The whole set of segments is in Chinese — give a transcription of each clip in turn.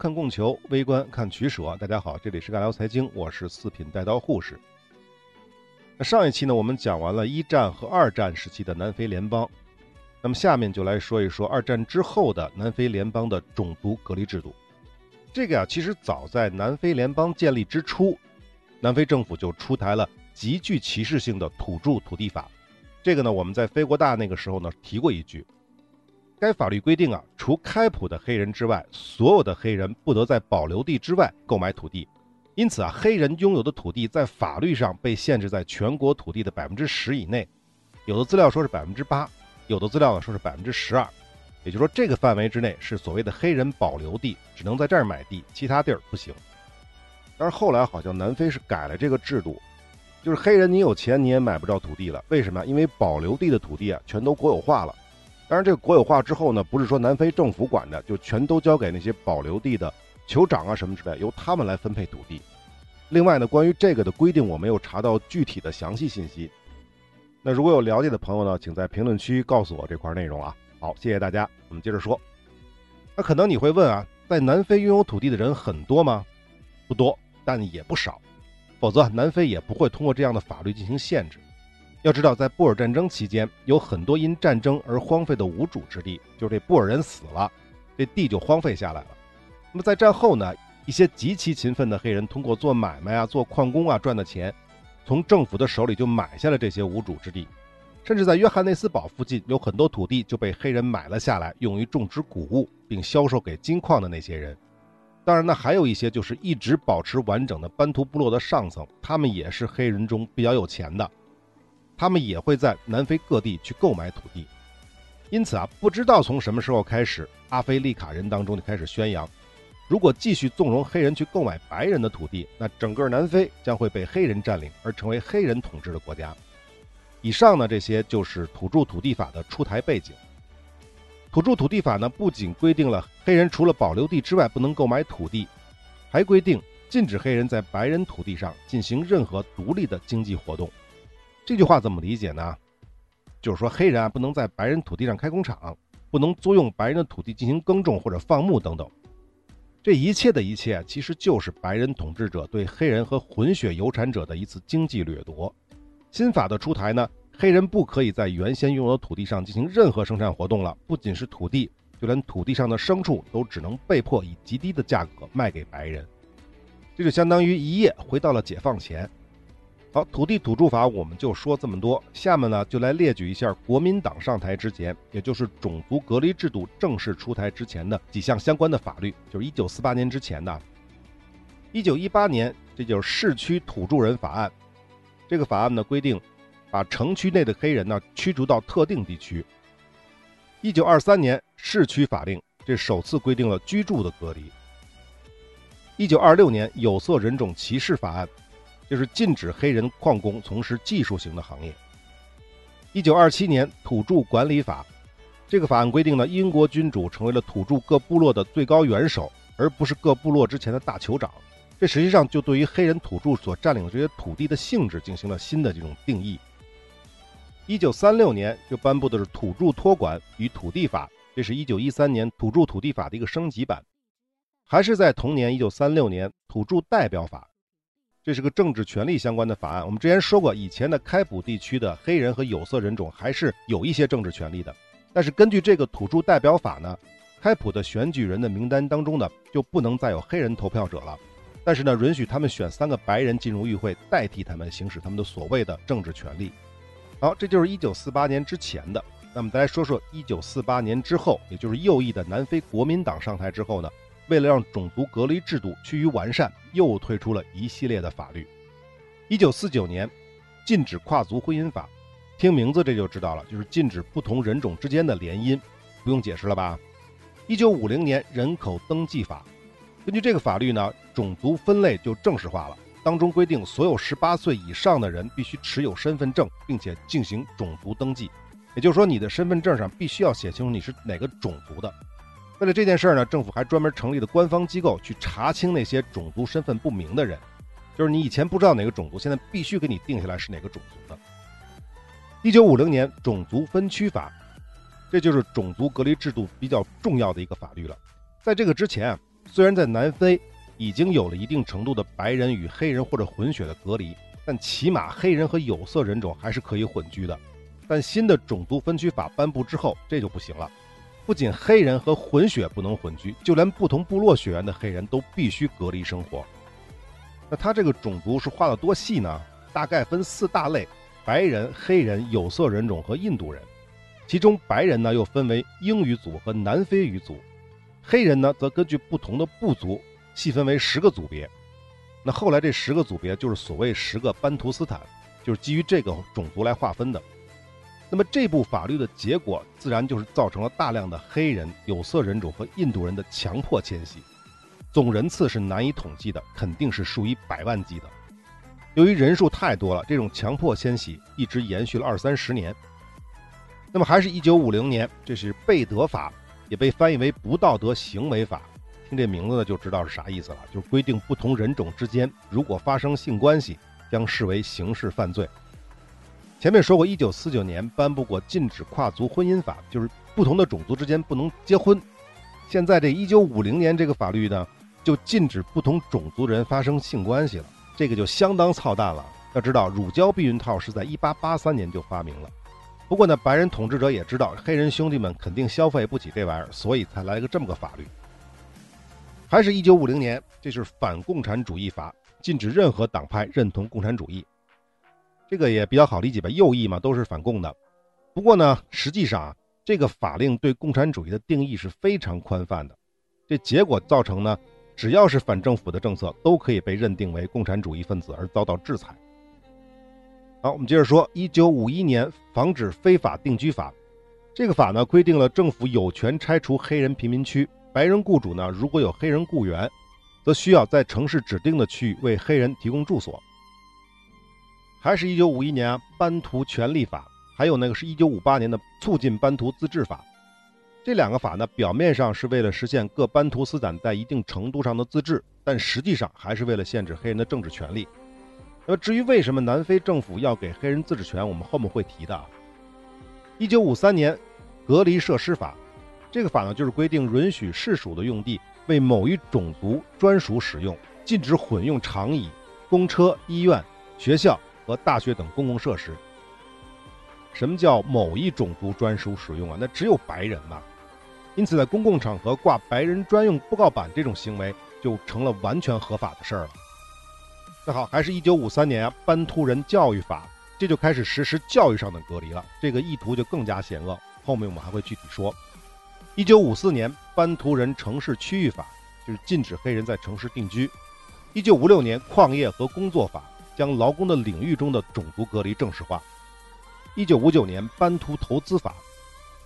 看供求，微观看取舍。大家好，这里是尬聊财经，我是四品带刀护士。那上一期呢，我们讲完了一战和二战时期的南非联邦，那么下面就来说一说二战之后的南非联邦的种族隔离制度。这个呀，其实早在南非联邦建立之初，南非政府就出台了极具歧视性的土著土地法。这个呢，我们在非国大那个时候呢提过一句。该法律规定啊，除开普的黑人之外，所有的黑人不得在保留地之外购买土地。因此啊，黑人拥有的土地在法律上被限制在全国土地的百分之十以内。有的资料说是百分之八，有的资料呢说是百分之十二。也就是说，这个范围之内是所谓的黑人保留地，只能在这儿买地，其他地儿不行。但是后来好像南非是改了这个制度，就是黑人你有钱你也买不着土地了。为什么？因为保留地的土地啊全都国有化了。当然，这个国有化之后呢，不是说南非政府管的，就全都交给那些保留地的酋长啊什么之类，由他们来分配土地。另外呢，关于这个的规定，我没有查到具体的详细信息。那如果有了解的朋友呢，请在评论区告诉我这块内容啊。好，谢谢大家。我们接着说。那可能你会问啊，在南非拥有土地的人很多吗？不多，但也不少。否则，南非也不会通过这样的法律进行限制。要知道，在布尔战争期间，有很多因战争而荒废的无主之地，就是这布尔人死了，这地就荒废下来了。那么在战后呢，一些极其勤奋的黑人通过做买卖啊、做矿工啊赚的钱，从政府的手里就买下了这些无主之地，甚至在约翰内斯堡附近有很多土地就被黑人买了下来，用于种植谷物，并销售给金矿的那些人。当然呢，还有一些就是一直保持完整的班图部落的上层，他们也是黑人中比较有钱的。他们也会在南非各地去购买土地，因此啊，不知道从什么时候开始，阿非利卡人当中就开始宣扬，如果继续纵容黑人去购买白人的土地，那整个南非将会被黑人占领，而成为黑人统治的国家。以上呢，这些就是土著土地法的出台背景。土著土地法呢，不仅规定了黑人除了保留地之外不能购买土地，还规定禁止黑人在白人土地上进行任何独立的经济活动。这句话怎么理解呢？就是说，黑人啊不能在白人土地上开工厂，不能租用白人的土地进行耕种或者放牧等等。这一切的一切，其实就是白人统治者对黑人和混血有产者的一次经济掠夺。新法的出台呢，黑人不可以在原先拥有的土地上进行任何生产活动了，不仅是土地，就连土地上的牲畜都只能被迫以极低的价格卖给白人。这就相当于一夜回到了解放前。好，土地土著法我们就说这么多。下面呢，就来列举一下国民党上台之前，也就是种族隔离制度正式出台之前的几项相关的法律，就是一九四八年之前的。一九一八年，这就是市区土著人法案。这个法案呢规定，把城区内的黑人呢驱逐到特定地区。一九二三年，市区法令，这首次规定了居住的隔离。一九二六年，有色人种歧视法案。就是禁止黑人矿工从事技术型的行业。一九二七年土著管理法，这个法案规定呢，英国君主成为了土著各部落的最高元首，而不是各部落之前的大酋长。这实际上就对于黑人土著所占领的这些土地的性质进行了新的这种定义。一九三六年就颁布的是土著托管与土地法，这是一九一三年土著土地法的一个升级版。还是在同年一九三六年土著代表法。这是个政治权利相关的法案。我们之前说过，以前的开普地区的黑人和有色人种还是有一些政治权利的。但是根据这个土著代表法呢，开普的选举人的名单当中呢就不能再有黑人投票者了。但是呢，允许他们选三个白人进入议会，代替他们行使他们的所谓的政治权利。好，这就是一九四八年之前的。那么再来说说一九四八年之后，也就是右翼的南非国民党上台之后呢？为了让种族隔离制度趋于完善，又推出了一系列的法律。一九四九年，禁止跨族婚姻法，听名字这就知道了，就是禁止不同人种之间的联姻，不用解释了吧？一九五零年，人口登记法，根据这个法律呢，种族分类就正式化了，当中规定所有十八岁以上的人必须持有身份证，并且进行种族登记，也就是说，你的身份证上必须要写清楚你是哪个种族的。为了这件事儿呢，政府还专门成立了官方机构去查清那些种族身份不明的人，就是你以前不知道哪个种族，现在必须给你定下来是哪个种族的。一九五零年种族分区法，这就是种族隔离制度比较重要的一个法律了。在这个之前啊，虽然在南非已经有了一定程度的白人与黑人或者混血的隔离，但起码黑人和有色人种还是可以混居的。但新的种族分区法颁布之后，这就不行了。不仅黑人和混血不能混居，就连不同部落血缘的黑人都必须隔离生活。那他这个种族是划得多细呢？大概分四大类：白人、黑人、有色人种和印度人。其中白人呢又分为英语组和南非语组，黑人呢则根据不同的部族细分为十个组别。那后来这十个组别就是所谓十个班图斯坦，就是基于这个种族来划分的。那么这部法律的结果，自然就是造成了大量的黑人、有色人种和印度人的强迫迁徙，总人次是难以统计的，肯定是数以百万计的。由于人数太多了，这种强迫迁徙一直延续了二三十年。那么还是一九五零年，这是贝德法，也被翻译为不道德行为法。听这名字呢，就知道是啥意思了，就是规定不同人种之间如果发生性关系，将视为刑事犯罪。前面说过，一九四九年颁布过禁止跨族婚姻法，就是不同的种族之间不能结婚。现在这一九五零年这个法律呢，就禁止不同种族人发生性关系了，这个就相当操蛋了。要知道，乳胶避孕套是在一八八三年就发明了。不过呢，白人统治者也知道黑人兄弟们肯定消费不起这玩意儿，所以才来个这么个法律。还是一九五零年，这是反共产主义法，禁止任何党派认同共产主义。这个也比较好理解吧，右翼嘛都是反共的。不过呢，实际上啊，这个法令对共产主义的定义是非常宽泛的。这结果造成呢，只要是反政府的政策，都可以被认定为共产主义分子而遭到制裁。好，我们接着说，一九五一年防止非法定居法，这个法呢规定了政府有权拆除黑人贫民区，白人雇主呢如果有黑人雇员，则需要在城市指定的区域为黑人提供住所。还是一九五一年，班图权利法，还有那个是一九五八年的促进班图自治法，这两个法呢表面上是为了实现各班图斯坦在一定程度上的自治，但实际上还是为了限制黑人的政治权利。那么至于为什么南非政府要给黑人自治权，我们后面会提的。啊。一九五三年隔离设施法，这个法呢就是规定允许市属的用地为某一种族专属使用，禁止混用长椅、公车、医院、学校和大学等公共设施。什么叫某一种族专属使用啊？那只有白人嘛。因此，在公共场合挂白人专用布告板这种行为，就成了完全合法的事儿了。那好，还是一九五三年啊，班图人教育法，这就开始实施教育上的隔离了。这个意图就更加险恶，后面我们还会具体说。一九五四年班图人城市区域法，就是禁止黑人在城市定居。一九五六年矿业和工作法，将劳工的领域中的种族隔离正式化。一九五九年班图投资法，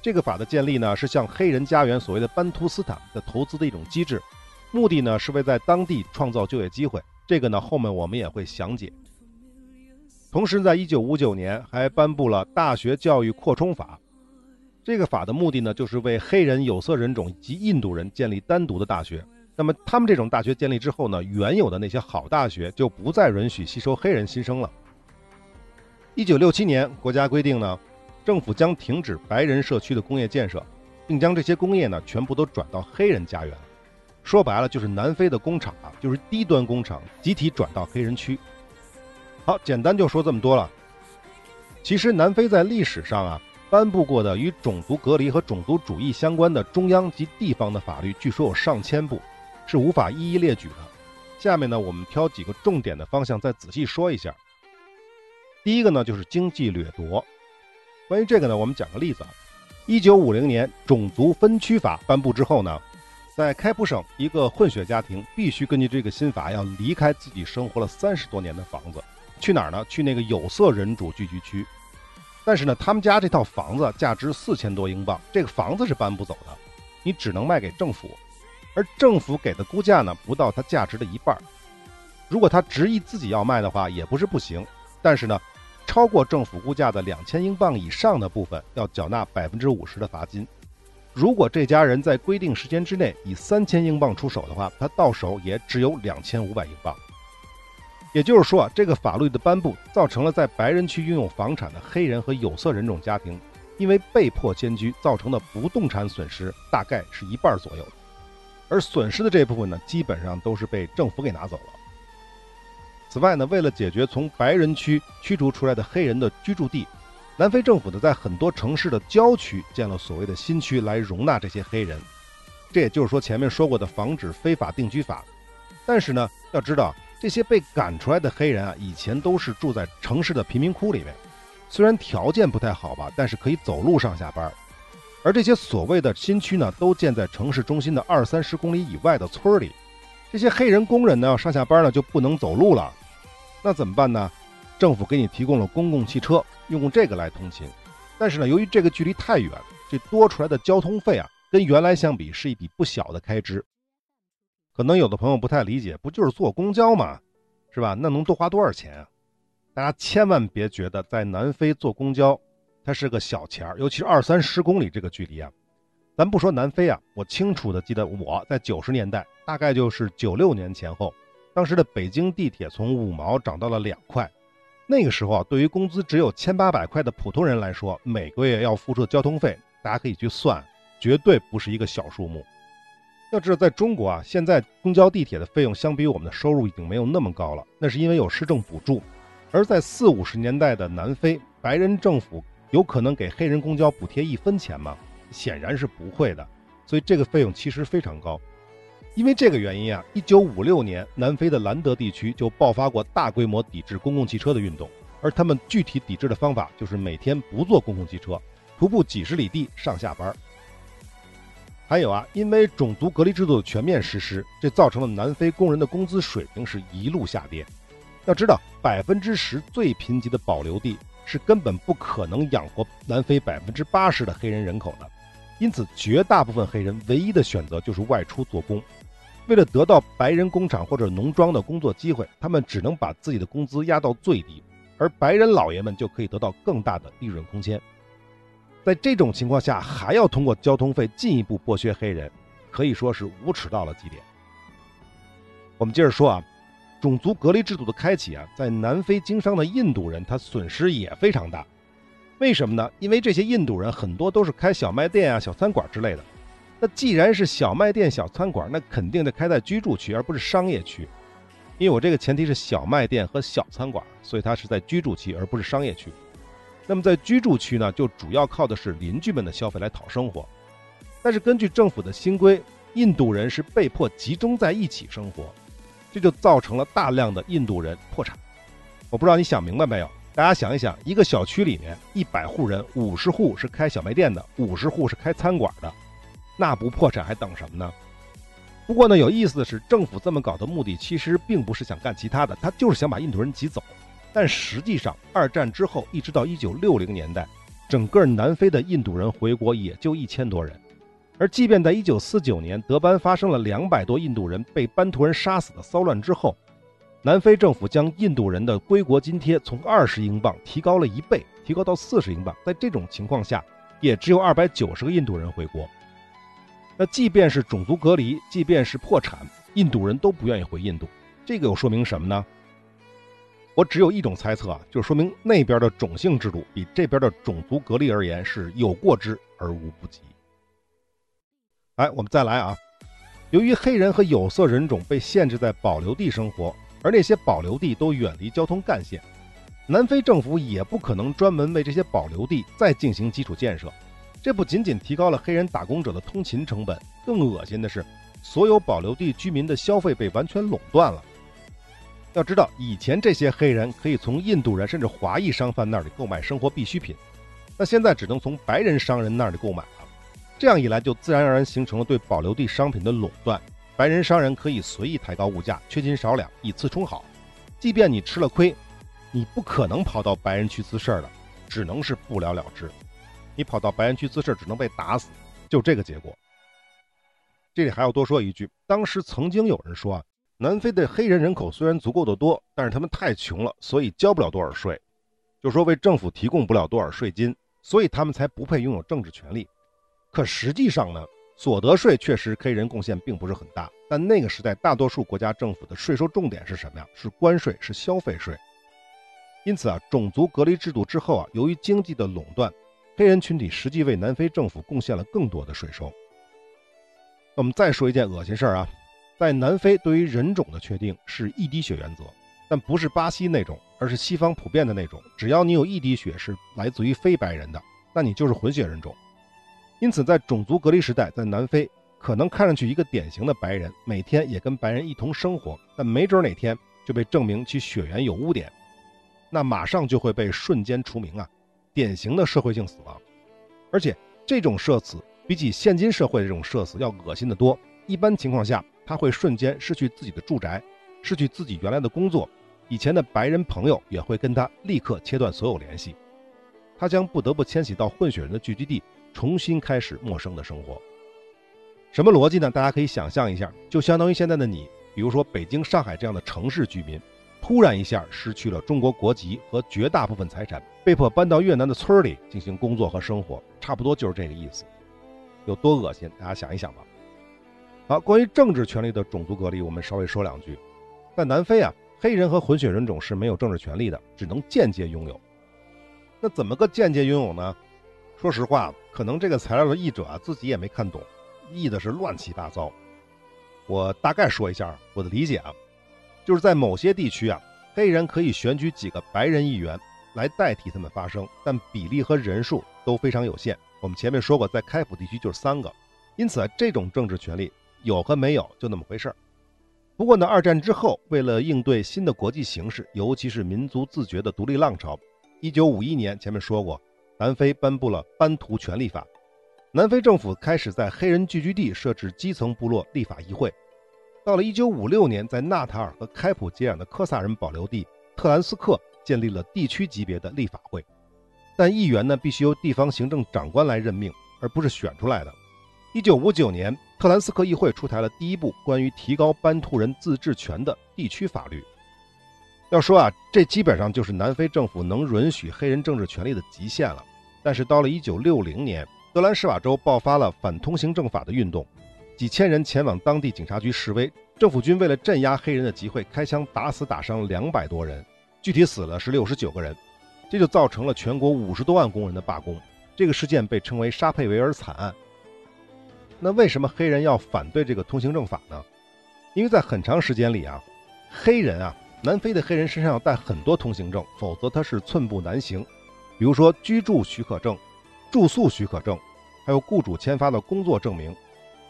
这个法的建立呢，是向黑人家园所谓的班图斯坦的投资的一种机制，目的呢是为在当地创造就业机会。这个呢，后面我们也会详解。同时，在一九五九年还颁布了大学教育扩充法。这个法的目的呢，就是为黑人、有色人种及印度人建立单独的大学。那么，他们这种大学建立之后呢，原有的那些好大学就不再允许吸收黑人新生了。一九六七年，国家规定呢，政府将停止白人社区的工业建设，并将这些工业呢，全部都转到黑人家园。说白了就是南非的工厂啊，就是低端工厂集体转到黑人区。好，简单就说这么多了。其实南非在历史上啊颁布过的与种族隔离和种族主义相关的中央及地方的法律，据说有上千部，是无法一一列举的。下面呢，我们挑几个重点的方向再仔细说一下。第一个呢，就是经济掠夺。关于这个呢，我们讲个例子啊。一九五零年种族分区法颁布之后呢。在开普省，一个混血家庭必须根据这个新法，要离开自己生活了三十多年的房子，去哪儿呢？去那个有色人种聚居区。但是呢，他们家这套房子价值四千多英镑，这个房子是搬不走的，你只能卖给政府，而政府给的估价呢，不到它价值的一半。如果他执意自己要卖的话，也不是不行，但是呢，超过政府估价的两千英镑以上的部分，要缴纳百分之五十的罚金。如果这家人在规定时间之内以三千英镑出手的话，他到手也只有两千五百英镑。也就是说，这个法律的颁布造成了在白人区拥有房产的黑人和有色人种家庭，因为被迫迁居造成的不动产损失大概是一半左右。而损失的这部分呢，基本上都是被政府给拿走了。此外呢，为了解决从白人区驱逐出来的黑人的居住地，南非政府呢，在很多城市的郊区建了所谓的新区来容纳这些黑人。这也就是说，前面说过的防止非法定居法。但是呢，要知道这些被赶出来的黑人啊，以前都是住在城市的贫民窟里面，虽然条件不太好吧，但是可以走路上下班。而这些所谓的新区呢，都建在城市中心的二三十公里以外的村里。这些黑人工人呢，要上下班呢就不能走路了，那怎么办呢？政府给你提供了公共汽车，用这个来通勤。但是呢，由于这个距离太远，这多出来的交通费啊，跟原来相比是一笔不小的开支。可能有的朋友不太理解，不就是坐公交吗？是吧？那能多花多少钱啊？大家千万别觉得在南非坐公交，它是个小钱儿，尤其是二三十公里这个距离啊。咱不说南非啊，我清楚的记得我在九十年代，大概就是九六年前后，当时的北京地铁从五毛涨到了两块。那个时候啊，对于工资只有千八百块的普通人来说，每个月要付出的交通费，大家可以去算，绝对不是一个小数目。要知道，在中国啊，现在公交、地铁的费用相比我们的收入已经没有那么高了，那是因为有市政补助。而在四五十年代的南非，白人政府有可能给黑人公交补贴一分钱吗？显然是不会的。所以这个费用其实非常高。因为这个原因啊，一九五六年，南非的兰德地区就爆发过大规模抵制公共汽车的运动，而他们具体抵制的方法就是每天不坐公共汽车，徒步几十里地上下班。还有啊，因为种族隔离制度的全面实施，这造成了南非工人的工资水平是一路下跌。要知道，百分之十最贫瘠的保留地是根本不可能养活南非百分之八十的黑人人口的，因此绝大部分黑人唯一的选择就是外出做工。为了得到白人工厂或者农庄的工作机会，他们只能把自己的工资压到最低，而白人老爷们就可以得到更大的利润空间。在这种情况下，还要通过交通费进一步剥削黑人，可以说是无耻到了极点。我们接着说啊，种族隔离制度的开启啊，在南非经商的印度人他损失也非常大。为什么呢？因为这些印度人很多都是开小卖店啊、小餐馆之类的。那既然是小卖店、小餐馆，那肯定得开在居住区，而不是商业区。因为我这个前提是小卖店和小餐馆，所以它是在居住区，而不是商业区。那么在居住区呢，就主要靠的是邻居们的消费来讨生活。但是根据政府的新规，印度人是被迫集中在一起生活，这就造成了大量的印度人破产。我不知道你想明白没有？大家想一想，一个小区里面一百户人，五十户是开小卖店的，五十户是开餐馆的，那不破产还等什么呢？不过呢，有意思的是，政府这么搞的目的其实并不是想干其他的，他就是想把印度人挤走。但实际上，二战之后一直到一九六零年代，整个南非的印度人回国也就一千多人。而即便在一九四九年德班发生了两百多印度人被班图人杀死的骚乱之后，南非政府将印度人的归国津贴从二十英镑提高了一倍，提高到四十英镑。在这种情况下，也只有二百九十个印度人回国。那即便是种族隔离，即便是破产，印度人都不愿意回印度。这个又说明什么呢？我只有一种猜测啊，就是说明那边的种姓制度比这边的种族隔离而言是有过之而无不及。哎，我们再来啊，由于黑人和有色人种被限制在保留地生活，而那些保留地都远离交通干线，南非政府也不可能专门为这些保留地再进行基础建设。这不仅仅提高了黑人打工者的通勤成本，更恶心的是，所有保留地居民的消费被完全垄断了。要知道，以前这些黑人可以从印度人甚至华裔商贩那里购买生活必需品，那现在只能从白人商人那里购买。这样一来，就自然而然形成了对保留地商品的垄断。白人商人可以随意抬高物价，缺斤少两，以次充好。即便你吃了亏，你不可能跑到白人区滋事儿的，只能是不了了之。你跑到白人区滋事儿，只能被打死，就这个结果。这里还要多说一句，当时曾经有人说啊。南非的黑人人口虽然足够的多，但是他们太穷了，所以交不了多少税，就说为政府提供不了多少税金，所以他们才不配拥有政治权利。可实际上呢，所得税确实黑人贡献并不是很大，但那个时代大多数国家政府的税收重点是什么呀？是关税，是消费税。因此啊，种族隔离制度之后啊，由于经济的垄断，黑人群体实际为南非政府贡献了更多的税收。我们再说一件恶心事儿啊，在南非，对于人种的确定是一滴血原则，但不是巴西那种，而是西方普遍的那种。只要你有一滴血是来自于非白人的，那你就是混血人种。因此，在种族隔离时代，在南非，可能看上去一个典型的白人，每天也跟白人一同生活，但没准哪天就被证明其血缘有污点，那马上就会被瞬间除名啊，典型的社会性死亡。而且这种社死。比起现今社会的这种社死要恶心得多。一般情况下，他会瞬间失去自己的住宅，失去自己原来的工作，以前的白人朋友也会跟他立刻切断所有联系，他将不得不迁徙到混血人的聚居地，重新开始陌生的生活。什么逻辑呢？大家可以想象一下，就相当于现在的你，比如说北京、上海这样的城市居民，突然一下失去了中国国籍和绝大部分财产，被迫搬到越南的村里进行工作和生活，差不多就是这个意思。有多恶心？大家想一想吧。好，关于政治权利的种族隔离，我们稍微说两句。在南非啊，黑人和混血人种是没有政治权利的，只能间接拥有。那怎么个间接拥有呢？说实话，可能这个材料的译者啊自己也没看懂，译的是乱七八糟。我大概说一下我的理解啊，就是在某些地区啊，黑人可以选举几个白人议员来代替他们发声，但比例和人数都非常有限。我们前面说过，在开普地区就是三个，因此这种政治权利有和没有就那么回事儿。不过呢，二战之后，为了应对新的国际形势，尤其是民族自觉的独立浪潮，一九五一年前面说过，南非颁布了《班图权利法》，南非政府开始在黑人聚居地设置基层部落立法议会。到了一九五六年，在纳塔尔和开普接壤的科萨人保留地特兰斯克建立了地区级别的立法会。但议员呢，必须由地方行政长官来任命，而不是选出来的。一九五九年，特兰斯克议会出台了第一部关于提高班图人自治权的地区法律。要说啊，这基本上就是南非政府能允许黑人政治权利的极限了。但是到了一九六零年，德兰士瓦州爆发了反通行证法的运动，几千人前往当地警察局示威，政府军为了镇压黑人的集会，开枪打死打伤两百多人，具体死了是六十九个人。这就造成了全国五十多万工人的罢工，这个事件被称为沙佩维尔惨案。那为什么黑人要反对这个通行证法呢？因为在很长时间里啊，黑人啊，南非的黑人身上要带很多通行证，否则他是寸步难行。比如说居住许可证、住宿许可证，还有雇主签发的工作证明。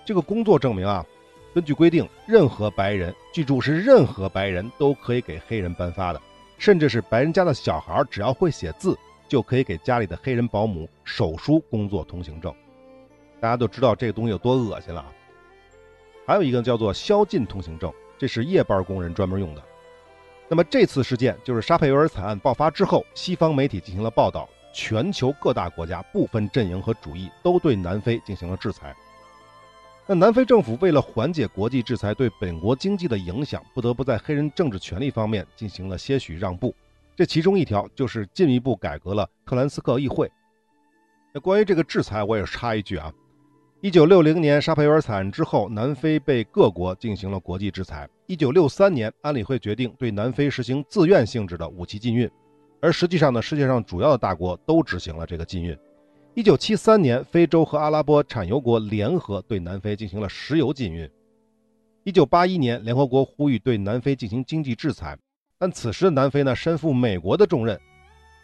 这个工作证明啊，根据规定，任何白人记住是任何白人都可以给黑人颁发的。甚至是白人家的小孩，只要会写字，就可以给家里的黑人保姆手书工作通行证。大家都知道这个东西有多恶心了啊！还有一个叫做宵禁通行证，这是夜班工人专门用的。那么这次事件就是沙佩维尔惨案爆发之后，西方媒体进行了报道，全球各大国家不分阵营和主义，都对南非进行了制裁。那南非政府为了缓解国际制裁对本国经济的影响，不得不在黑人政治权利方面进行了些许让步。这其中一条就是进一步改革了特兰斯克议会。那关于这个制裁，我也插一句啊：一九六零年沙佩维尔惨案之后，南非被各国进行了国际制裁。一九六三年，安理会决定对南非实行自愿性质的武器禁运，而实际上呢，世界上主要的大国都执行了这个禁运。一九七三年，非洲和阿拉伯产油国联合对南非进行了石油禁运。一九八一年，联合国呼吁对南非进行经济制裁，但此时的南非呢，身负美国的重任，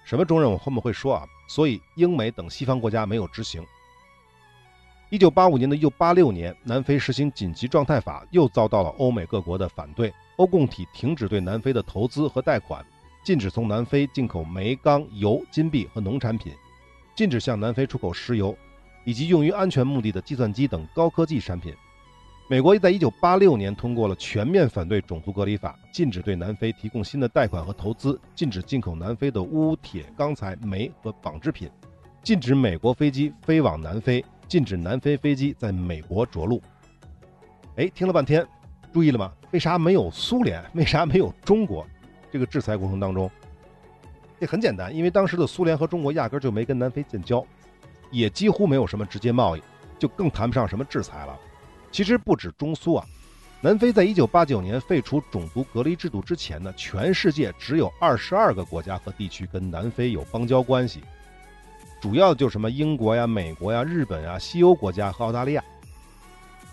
什么重任我后面会说啊，所以英美等西方国家没有执行。一九八五年的一九八六年，南非实行紧急状态法，又遭到了欧美各国的反对，欧共体停止对南非的投资和贷款，禁止从南非进口煤、钢、油、金币和农产品。禁止向南非出口石油，以及用于安全目的的计算机等高科技产品。美国在1986年通过了全面反对种族隔离法，禁止对南非提供新的贷款和投资，禁止进口南非的钨、铁、钢材、煤和纺织品，禁止美国飞机飞往南非，禁止南非飞机在美国着陆。哎，听了半天，注意了吗？为啥没有苏联？为啥没有中国？这个制裁过程当中？这很简单，因为当时的苏联和中国压根就没跟南非建交，也几乎没有什么直接贸易，就更谈不上什么制裁了。其实不止中苏啊，南非在一九八九年废除种族隔离制度之前呢，全世界只有二十二个国家和地区跟南非有邦交关系，主要就是什么英国呀、美国呀、日本啊、西欧国家和澳大利亚。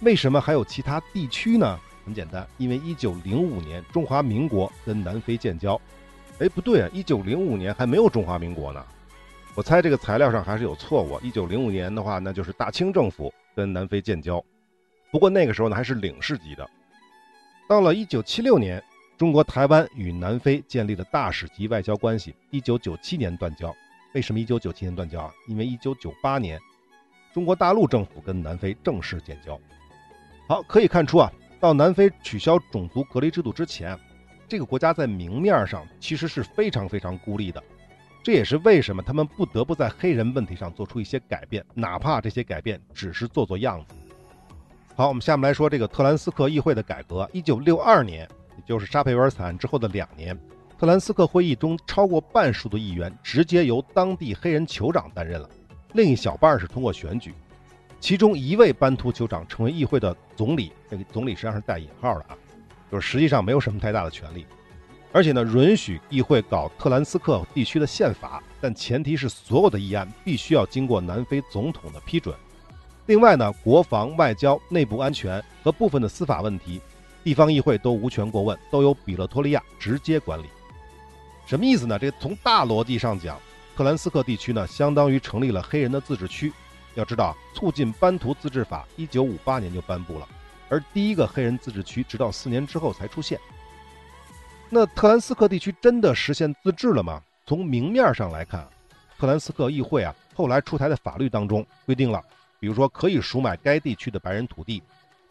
为什么还有其他地区呢？很简单，因为1905年中华民国跟南非建交。哎，不对啊，1905年还没有中华民国呢。我猜这个材料上还是有错误。1905年的话，那就是大清政府跟南非建交。不过那个时候呢，还是领事级的。到了1976年，中国台湾与南非建立了大使级外交关系。1997年断交。为什么1997年断交啊？因为1998年，中国大陆政府跟南非正式建交。好，可以看出啊。到南非取消种族隔离制度之前，这个国家在明面上其实是非常非常孤立的，这也是为什么他们不得不在黑人问题上做出一些改变，哪怕这些改变只是做做样子。好，我们下面来说这个特兰斯克议会的改革。一九六二年，也就是沙佩维尔惨案之后的两年，特兰斯克会议中超过半数的议员直接由当地黑人酋长担任了，另一小半是通过选举。其中一位班图酋长成为议会的总理，这个总理实际上是带引号的啊，就是实际上没有什么太大的权利，而且呢，允许议会搞特兰斯克地区的宪法，但前提是所有的议案必须要经过南非总统的批准。另外呢，国防、外交、内部安全和部分的司法问题，地方议会都无权过问，都由比勒托利亚直接管理。什么意思呢？这从大逻辑上讲，特兰斯克地区呢，相当于成立了黑人的自治区。要知道，促进班图自治法一九五八年就颁布了，而第一个黑人自治区直到四年之后才出现。那特兰斯克地区真的实现自治了吗？从明面上来看，特兰斯克议会啊后来出台的法律当中规定了，比如说可以赎买该地区的白人土地，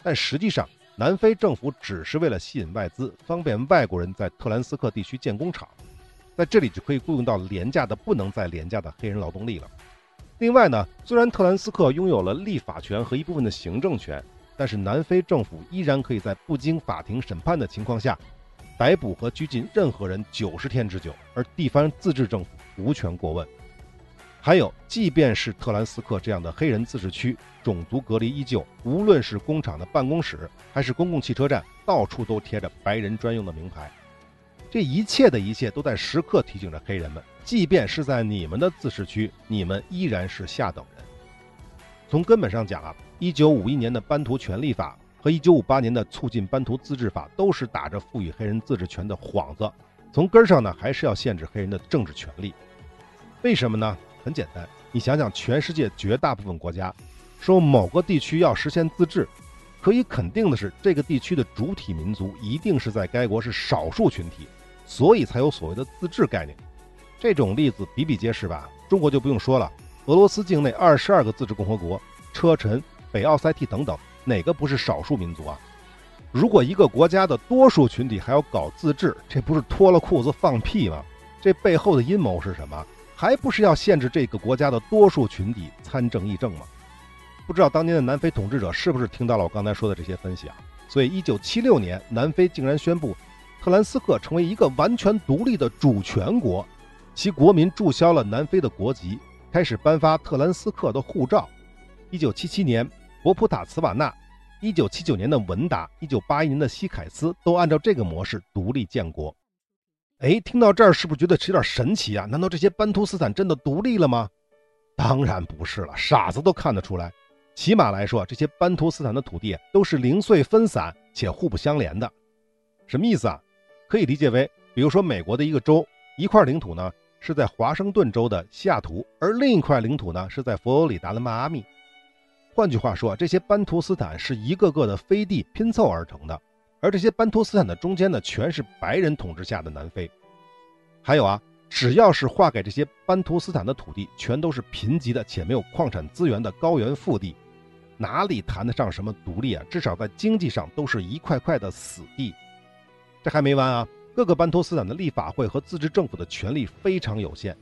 但实际上南非政府只是为了吸引外资，方便外国人在特兰斯克地区建工厂，在这里就可以雇佣到廉价的不能再廉价的黑人劳动力了。另外呢，虽然特兰斯克拥有了立法权和一部分的行政权，但是南非政府依然可以在不经法庭审判的情况下，逮捕和拘禁任何人九十天之久，而地方自治政府无权过问。还有，即便是特兰斯克这样的黑人自治区，种族隔离依旧，无论是工厂的办公室还是公共汽车站，到处都贴着白人专用的名牌。这一切的一切都在时刻提醒着黑人们。即便是在你们的自治区，你们依然是下等人。从根本上讲啊，一九五一年的班图权利法和一九五八年的促进班图自治法都是打着赋予黑人自治权的幌子，从根上呢还是要限制黑人的政治权利。为什么呢？很简单，你想想，全世界绝大部分国家说某个地区要实现自治，可以肯定的是，这个地区的主体民族一定是在该国是少数群体，所以才有所谓的自治概念。这种例子比比皆是吧？中国就不用说了，俄罗斯境内二十二个自治共和国，车臣、北奥塞梯等等，哪个不是少数民族啊？如果一个国家的多数群体还要搞自治，这不是脱了裤子放屁吗？这背后的阴谋是什么？还不是要限制这个国家的多数群体参政议政吗？不知道当年的南非统治者是不是听到了我刚才说的这些分析啊？所以，一九七六年，南非竟然宣布特兰斯克成为一个完全独立的主权国。其国民注销了南非的国籍，开始颁发特兰斯克的护照。一九七七年，博普塔茨瓦纳；一九七九年的文达；一九八一年的西凯斯，都按照这个模式独立建国。哎，听到这儿是不是觉得有点神奇啊？难道这些班图斯坦真的独立了吗？当然不是了，傻子都看得出来。起码来说，这些班图斯坦的土地都是零碎分散且互不相连的。什么意思啊？可以理解为，比如说美国的一个州，一块领土呢。是在华盛顿州的西雅图，而另一块领土呢是在佛罗里达的迈阿密。换句话说，这些班图斯坦是一个个的飞地拼凑而成的，而这些班图斯坦的中间呢，全是白人统治下的南非。还有啊，只要是划给这些班图斯坦的土地，全都是贫瘠的且没有矿产资源的高原腹地，哪里谈得上什么独立啊？至少在经济上都是一块块的死地。这还没完啊！各个班托斯坦的立法会和自治政府的权力非常有限，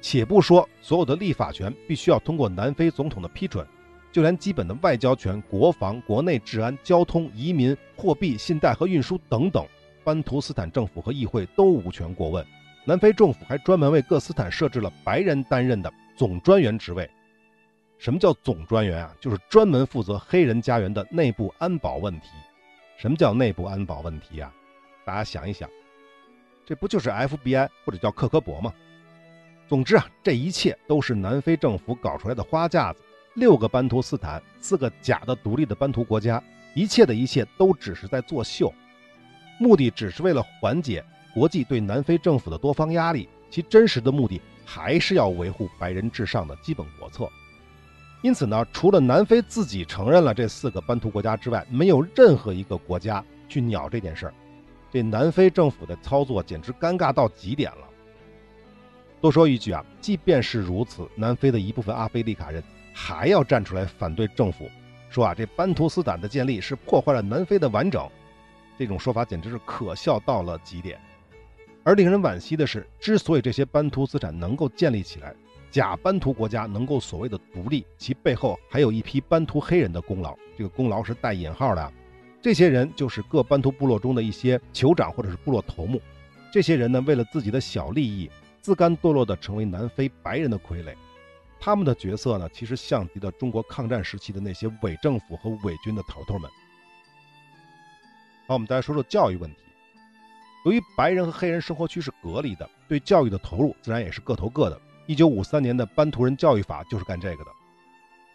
且不说所有的立法权必须要通过南非总统的批准，就连基本的外交权、国防、国内治安、交通、移民、货币、信贷和运输等等，班图斯坦政府和议会都无权过问。南非政府还专门为各斯坦设置了白人担任的总专员职位。什么叫总专员啊？就是专门负责黑人家园的内部安保问题。什么叫内部安保问题啊？大家想一想。这不就是 FBI 或者叫克格勃吗？总之啊，这一切都是南非政府搞出来的花架子，六个班图斯坦，四个假的独立的班图国家，一切的一切都只是在作秀，目的只是为了缓解国际对南非政府的多方压力，其真实的目的还是要维护白人至上的基本国策。因此呢，除了南非自己承认了这四个班图国家之外，没有任何一个国家去鸟这件事儿。这南非政府的操作简直尴尬到极点了。多说一句啊，即便是如此，南非的一部分阿非利卡人还要站出来反对政府，说啊，这班图斯坦的建立是破坏了南非的完整。这种说法简直是可笑到了极点。而令人惋惜的是，之所以这些班图斯坦能够建立起来，假班图国家能够所谓的独立，其背后还有一批班图黑人的功劳。这个功劳是带引号的。这些人就是各班图部落中的一些酋长或者是部落头目。这些人呢，为了自己的小利益，自甘堕落的成为南非白人的傀儡。他们的角色呢，其实像极了中国抗战时期的那些伪政府和伪军的头头们。好，我们再来说说教育问题。由于白人和黑人生活区是隔离的，对教育的投入自然也是各投各的。一九五三年的班图人教育法就是干这个的。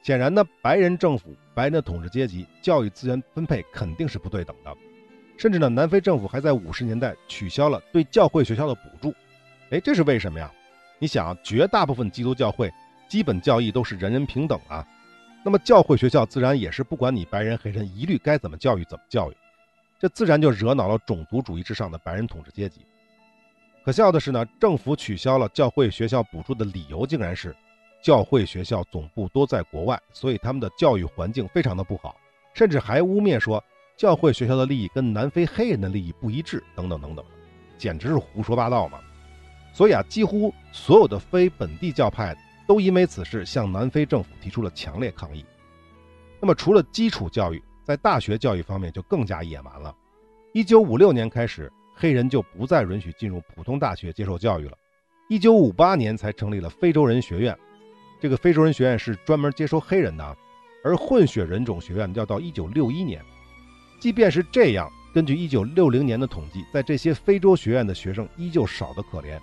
显然呢，白人政府、白人的统治阶级教育资源分配肯定是不对等的。甚至呢，南非政府还在五十年代取消了对教会学校的补助。哎，这是为什么呀？你想，绝大部分基督教会基本教义都是人人平等啊，那么教会学校自然也是不管你白人黑人一律该怎么教育怎么教育，这自然就惹恼了种族主义之上的白人统治阶级。可笑的是呢，政府取消了教会学校补助的理由竟然是，教会学校总部都在国外，所以他们的教育环境非常的不好，甚至还污蔑说教会学校的利益跟南非黑人的利益不一致，等等等等，简直是胡说八道嘛！所以啊，几乎所有的非本地教派都因为此事向南非政府提出了强烈抗议。那么，除了基础教育，在大学教育方面就更加野蛮了。一九五六年开始。黑人就不再允许进入普通大学接受教育了。一九五八年才成立了非洲人学院，这个非洲人学院是专门接收黑人的，而混血人种学院要到一九六一年。即便是这样，根据一九六零年的统计，在这些非洲学院的学生依旧少得可怜。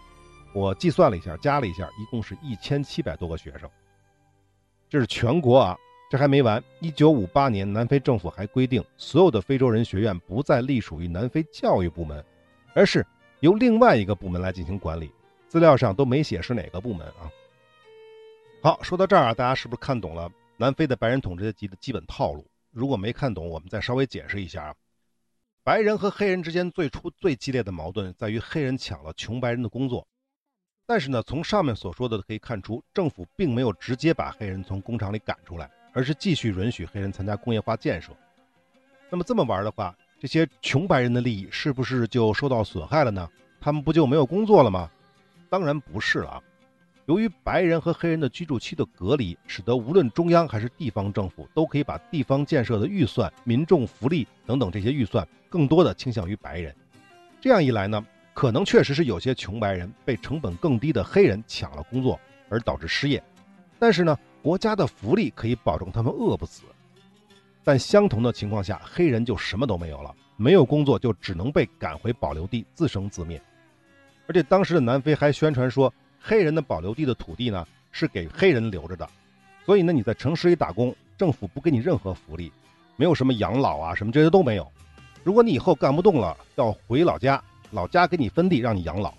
我计算了一下，加了一下，一共是一千七百多个学生。这是全国啊。这还没完，一九五八年，南非政府还规定，所有的非洲人学院不再隶属于南非教育部门。而是由另外一个部门来进行管理，资料上都没写是哪个部门啊。好，说到这儿啊，大家是不是看懂了南非的白人统治阶级的基本套路？如果没看懂，我们再稍微解释一下啊。白人和黑人之间最初最激烈的矛盾在于黑人抢了穷白人的工作，但是呢，从上面所说的可以看出，政府并没有直接把黑人从工厂里赶出来，而是继续允许黑人参加工业化建设。那么这么玩的话，这些穷白人的利益是不是就受到损害了呢？他们不就没有工作了吗？当然不是了啊。由于白人和黑人的居住区的隔离，使得无论中央还是地方政府都可以把地方建设的预算、民众福利等等这些预算更多的倾向于白人。这样一来呢，可能确实是有些穷白人被成本更低的黑人抢了工作，而导致失业。但是呢，国家的福利可以保证他们饿不死。但相同的情况下，黑人就什么都没有了，没有工作就只能被赶回保留地自生自灭。而且当时的南非还宣传说，黑人的保留地的土地呢是给黑人留着的，所以呢你在城市里打工，政府不给你任何福利，没有什么养老啊什么这些都没有。如果你以后干不动了，要回老家，老家给你分地让你养老。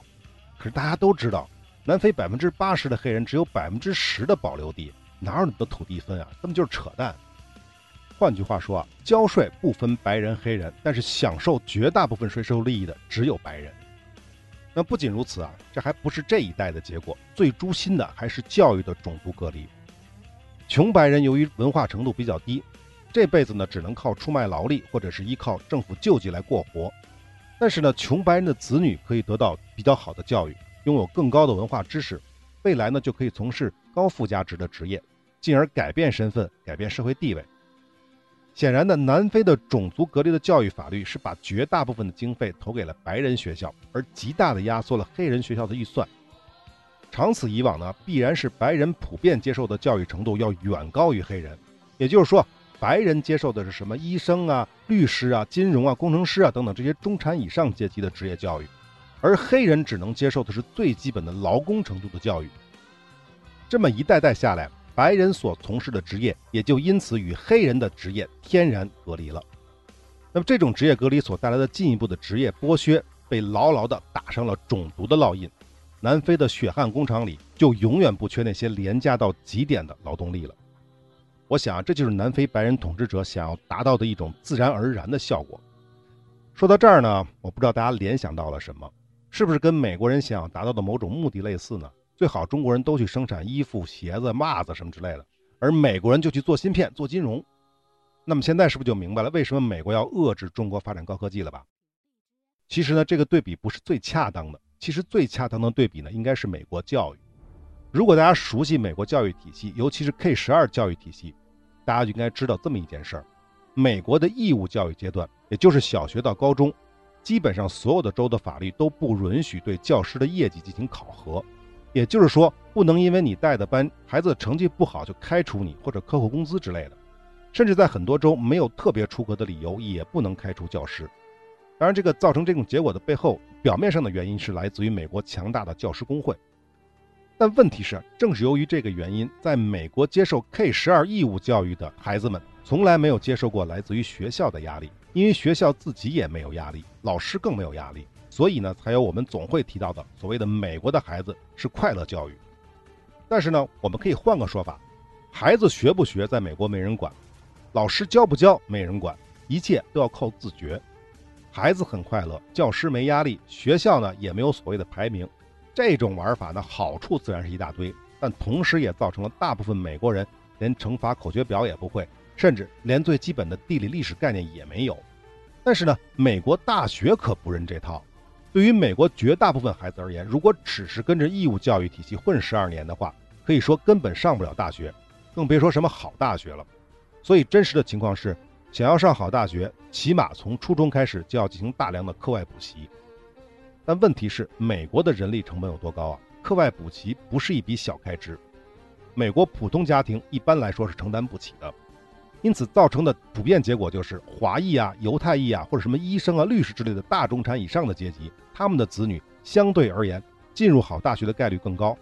可是大家都知道，南非百分之八十的黑人只有百分之十的保留地，哪有你的土地分啊？根本就是扯淡。换句话说啊，交税不分白人黑人，但是享受绝大部分税收利益的只有白人。那不仅如此啊，这还不是这一代的结果，最诛心的还是教育的种族隔离。穷白人由于文化程度比较低，这辈子呢只能靠出卖劳力或者是依靠政府救济来过活。但是呢，穷白人的子女可以得到比较好的教育，拥有更高的文化知识，未来呢就可以从事高附加值的职业，进而改变身份，改变社会地位。显然呢，南非的种族隔离的教育法律是把绝大部分的经费投给了白人学校，而极大的压缩了黑人学校的预算。长此以往呢，必然是白人普遍接受的教育程度要远高于黑人。也就是说，白人接受的是什么医生啊、律师啊、金融啊、工程师啊等等这些中产以上阶级的职业教育，而黑人只能接受的是最基本的劳工程度的教育。这么一代代下来。白人所从事的职业也就因此与黑人的职业天然隔离了。那么这种职业隔离所带来的进一步的职业剥削，被牢牢地打上了种族的烙印。南非的血汗工厂里就永远不缺那些廉价到极点的劳动力了。我想，这就是南非白人统治者想要达到的一种自然而然的效果。说到这儿呢，我不知道大家联想到了什么，是不是跟美国人想要达到的某种目的类似呢？最好中国人都去生产衣服、鞋子、袜子什么之类的，而美国人就去做芯片、做金融。那么现在是不是就明白了为什么美国要遏制中国发展高科技了吧？其实呢，这个对比不是最恰当的。其实最恰当的对比呢，应该是美国教育。如果大家熟悉美国教育体系，尤其是 K 十二教育体系，大家就应该知道这么一件事儿：美国的义务教育阶段，也就是小学到高中，基本上所有的州的法律都不允许对教师的业绩进行考核。也就是说，不能因为你带的班孩子成绩不好就开除你或者克扣工资之类的。甚至在很多州，没有特别出格的理由，也不能开除教师。当然，这个造成这种结果的背后。表面上的原因是来自于美国强大的教师工会，但问题是，正是由于这个原因，在美国接受 K 十二义务教育的孩子们从来没有接受过来自于学校的压力，因为学校自己也没有压力，老师更没有压力，所以呢，才有我们总会提到的所谓的美国的孩子是快乐教育。但是呢，我们可以换个说法，孩子学不学在美国没人管，老师教不教没人管，一切都要靠自觉。孩子很快乐，教师没压力，学校呢也没有所谓的排名，这种玩法呢好处自然是一大堆，但同时也造成了大部分美国人连乘法口诀表也不会，甚至连最基本的地理历史概念也没有。但是呢，美国大学可不认这套。对于美国绝大部分孩子而言，如果只是跟着义务教育体系混十二年的话，可以说根本上不了大学，更别说什么好大学了。所以真实的情况是。想要上好大学，起码从初中开始就要进行大量的课外补习。但问题是，美国的人力成本有多高啊？课外补习不是一笔小开支，美国普通家庭一般来说是承担不起的。因此造成的普遍结果就是，华裔啊、犹太裔啊，或者什么医生啊、律师之类的大中产以上的阶级，他们的子女相对而言进入好大学的概率更高。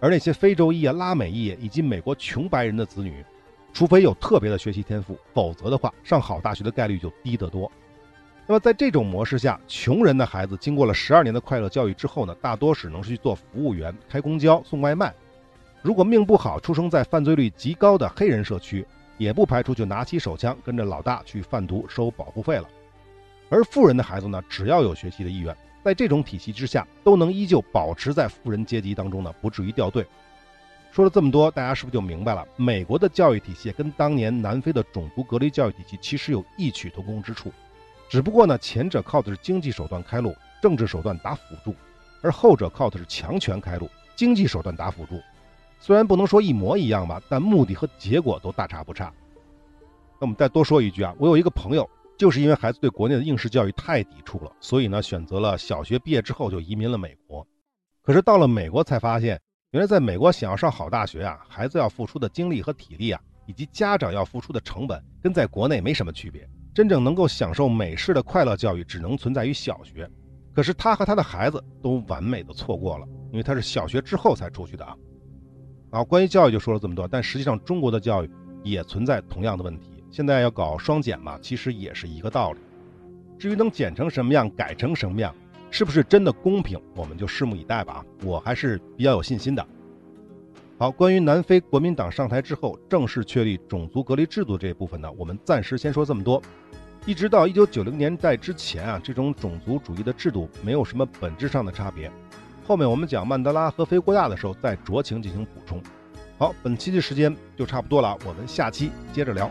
而那些非洲裔啊、拉美裔以及美国穷白人的子女。除非有特别的学习天赋，否则的话，上好大学的概率就低得多。那么在这种模式下，穷人的孩子经过了十二年的快乐教育之后呢，大多只能是去做服务员、开公交、送外卖。如果命不好，出生在犯罪率极高的黑人社区，也不排除就拿起手枪跟着老大去贩毒收保护费了。而富人的孩子呢，只要有学习的意愿，在这种体系之下，都能依旧保持在富人阶级当中呢，不至于掉队。说了这么多，大家是不是就明白了？美国的教育体系跟当年南非的种族隔离教育体系其实有异曲同工之处，只不过呢，前者靠的是经济手段开路，政治手段打辅助，而后者靠的是强权开路，经济手段打辅助。虽然不能说一模一样吧，但目的和结果都大差不差。那我们再多说一句啊，我有一个朋友，就是因为孩子对国内的应试教育太抵触了，所以呢，选择了小学毕业之后就移民了美国。可是到了美国才发现。原来在美国想要上好大学啊，孩子要付出的精力和体力啊，以及家长要付出的成本，跟在国内没什么区别。真正能够享受美式的快乐教育，只能存在于小学。可是他和他的孩子都完美的错过了，因为他是小学之后才出去的啊。好，关于教育就说了这么多，但实际上中国的教育也存在同样的问题。现在要搞双减嘛，其实也是一个道理。至于能减成什么样，改成什么样。是不是真的公平，我们就拭目以待吧。我还是比较有信心的。好，关于南非国民党上台之后正式确立种族隔离制度这一部分呢，我们暂时先说这么多。一直到一九九零年代之前啊，这种种族主义的制度没有什么本质上的差别。后面我们讲曼德拉和非国大的时候再酌情进行补充。好，本期的时间就差不多了，我们下期接着聊。